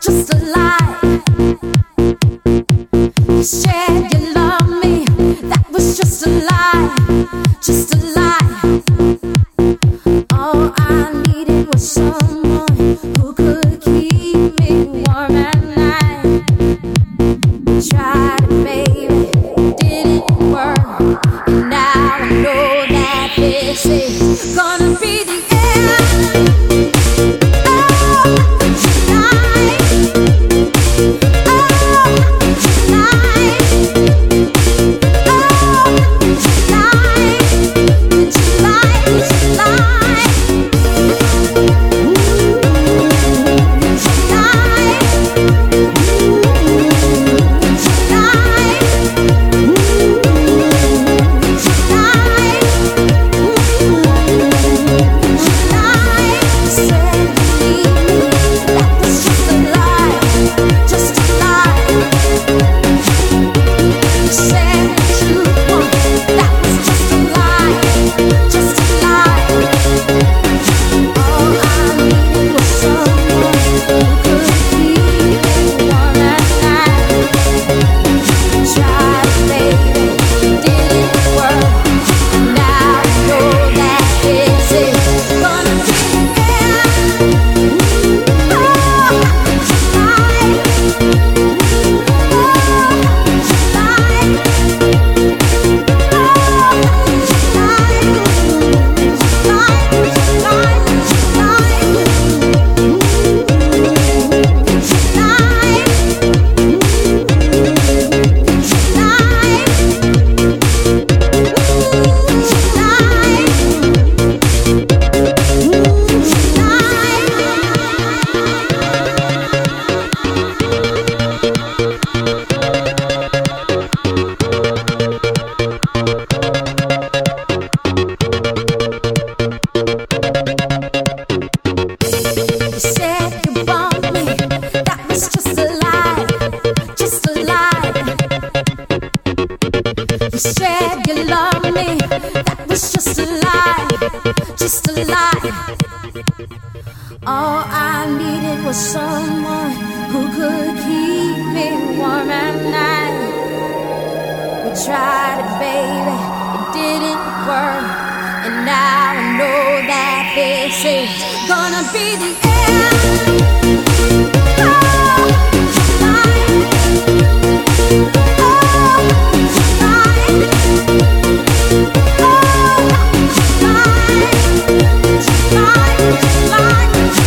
just a lie. You said you me, that was just a lie, just a. tried it, baby, it didn't work. And now I know that this is gonna be the end. Oh, Like, like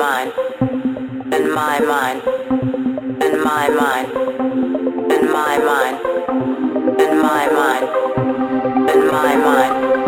mind, in my mind, in my mind, in my mind, in my mind, in my mind,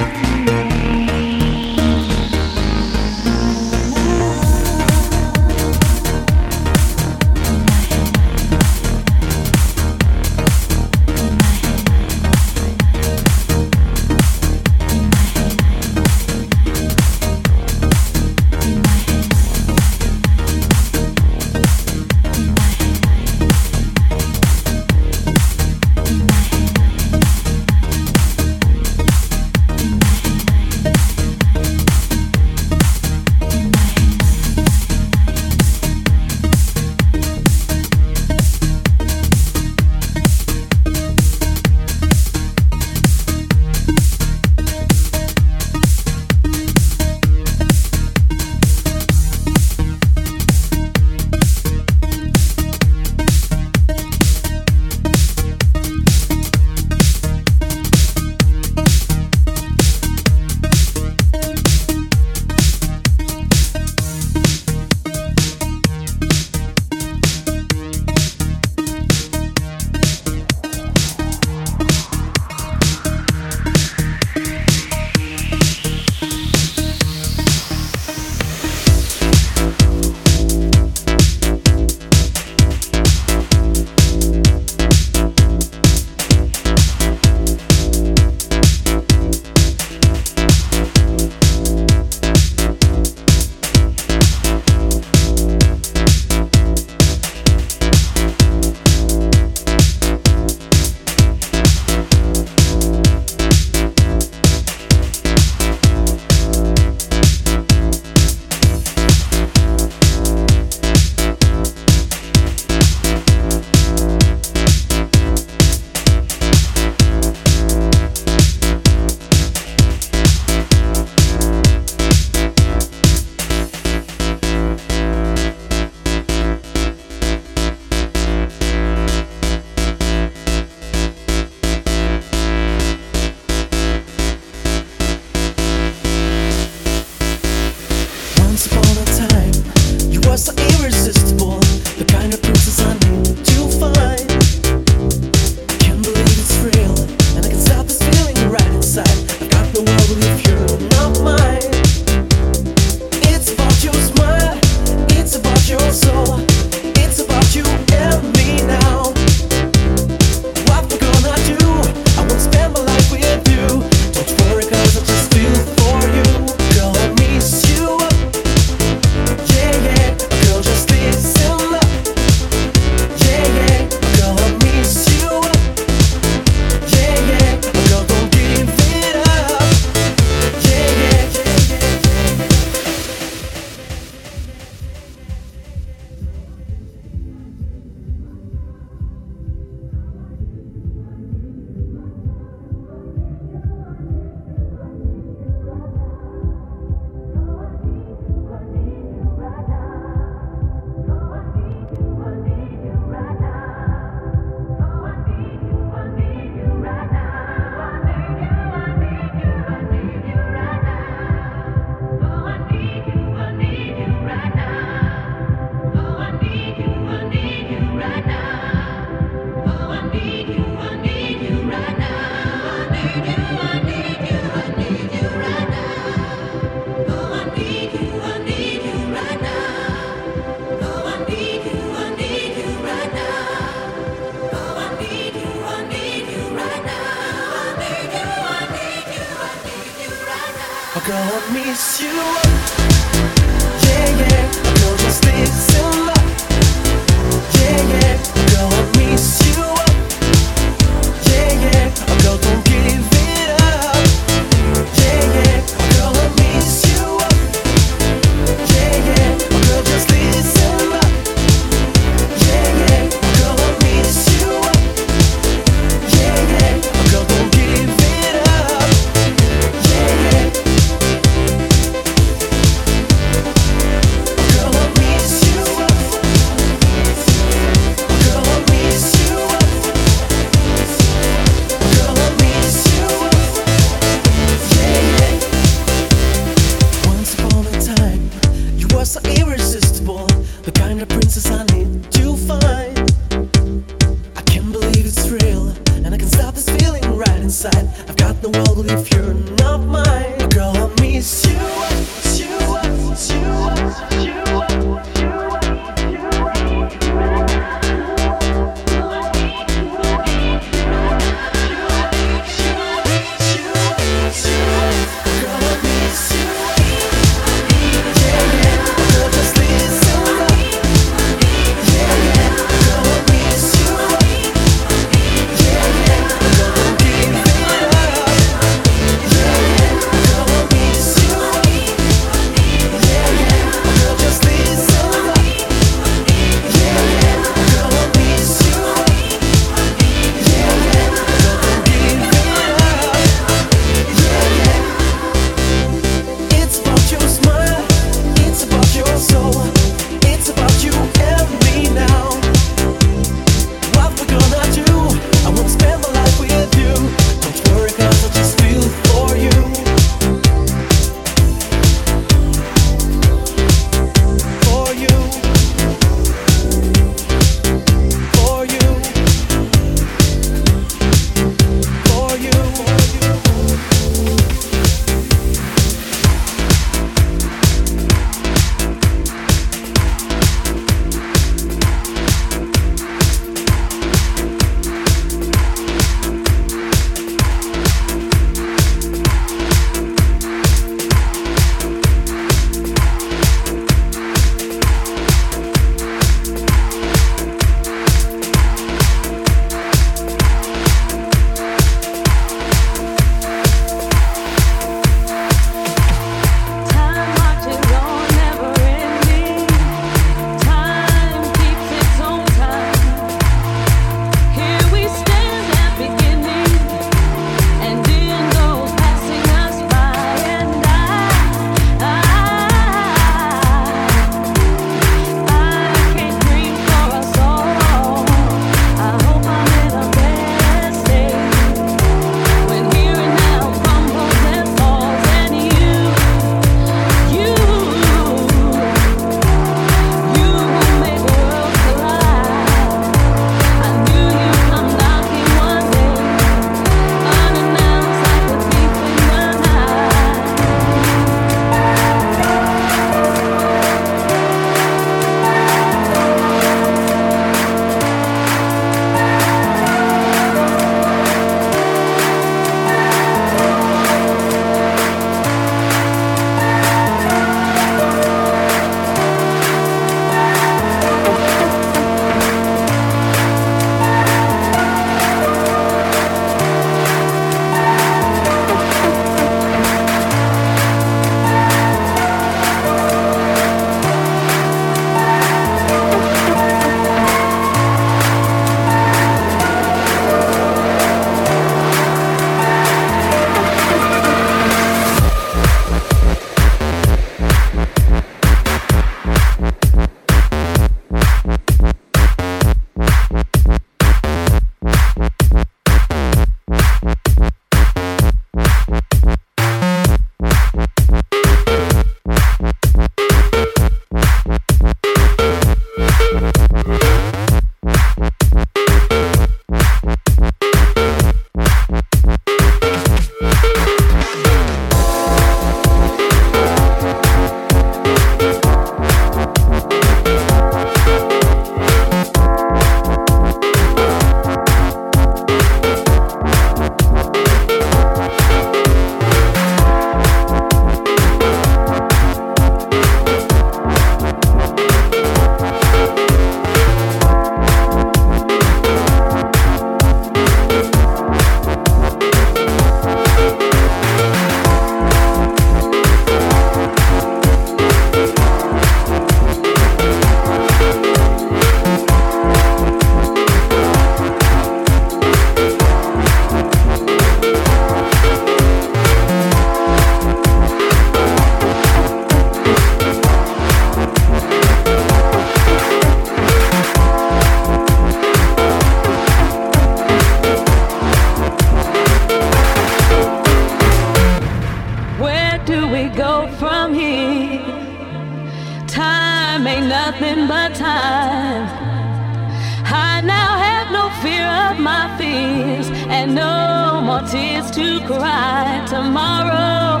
Tomorrow,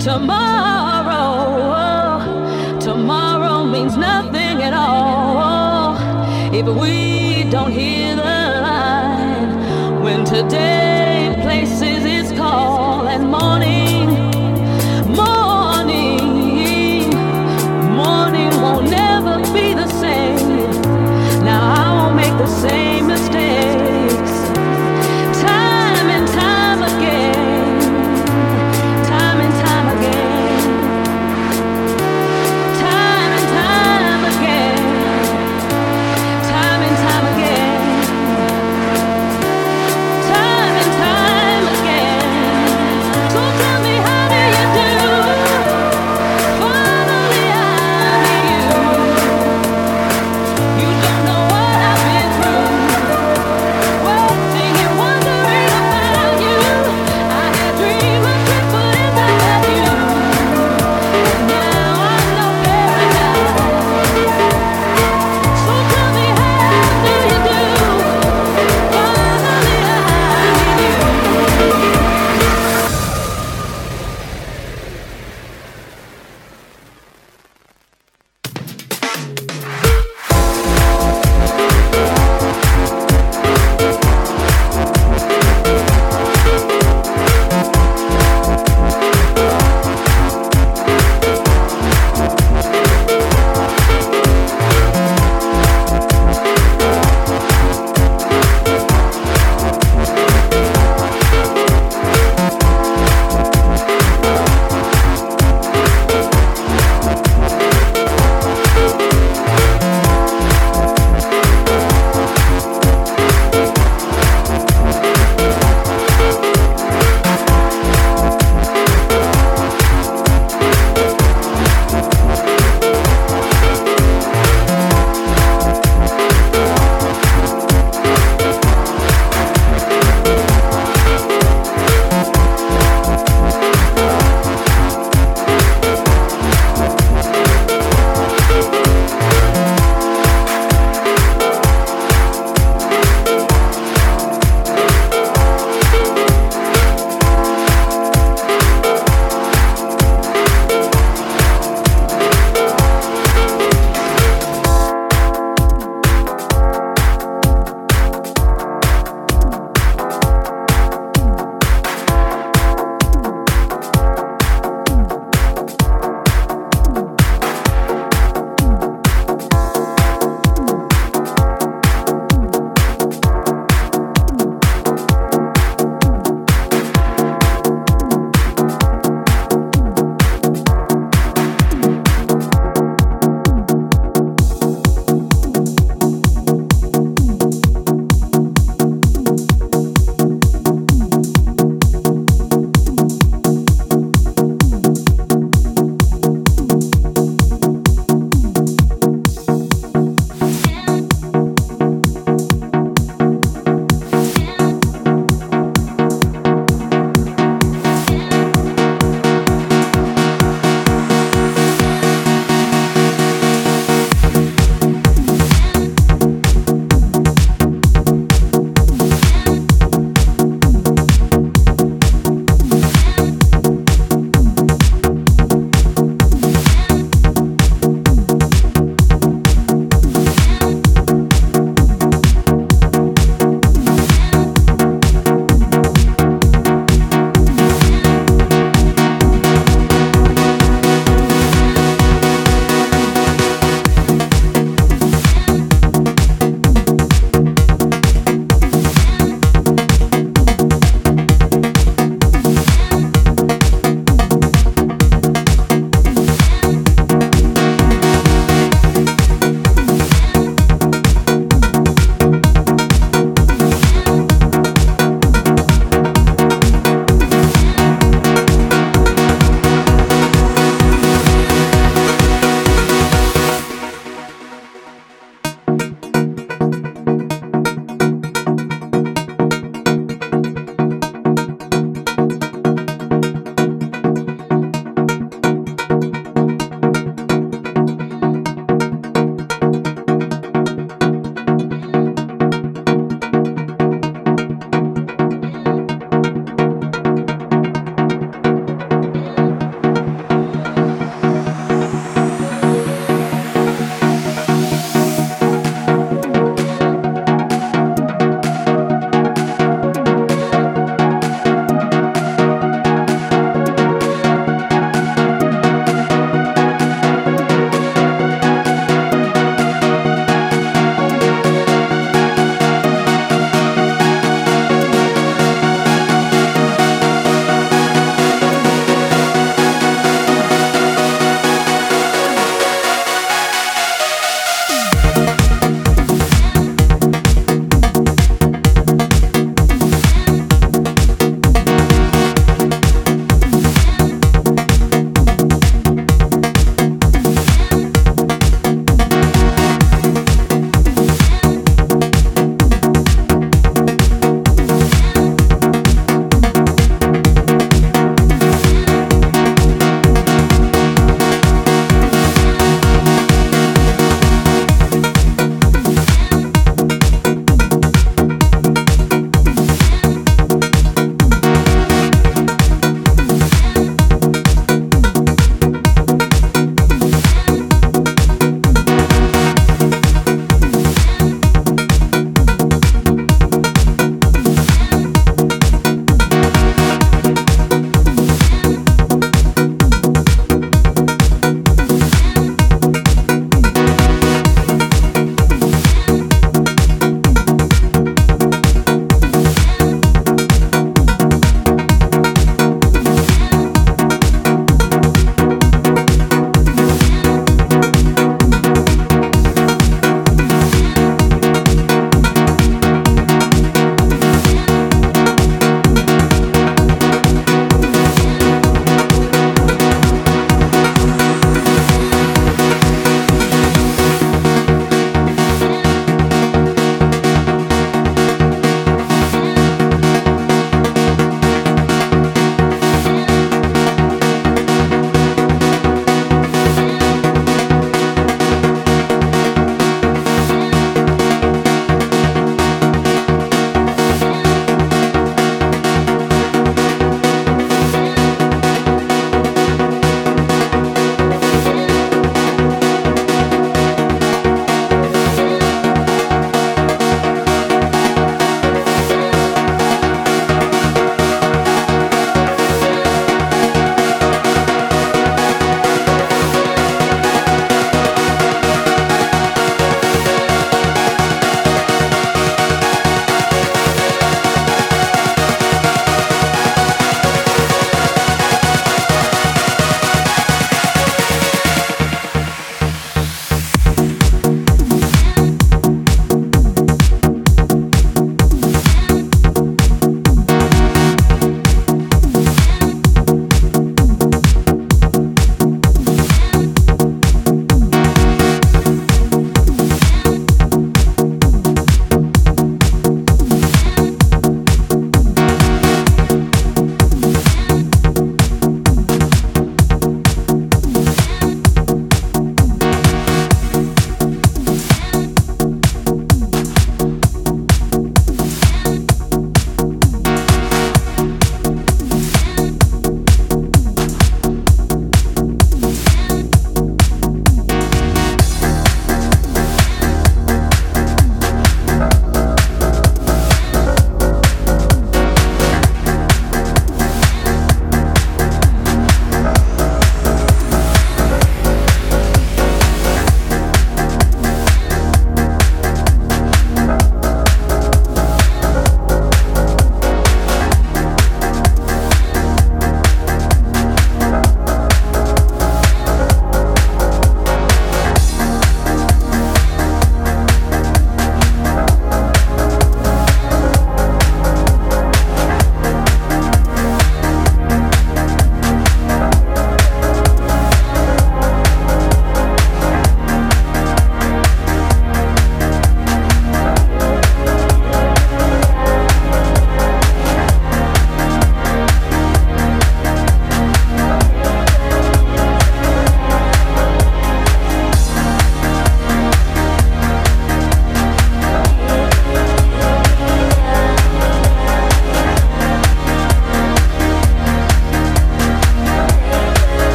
tomorrow, oh, tomorrow means nothing at all. If we don't hear the line when today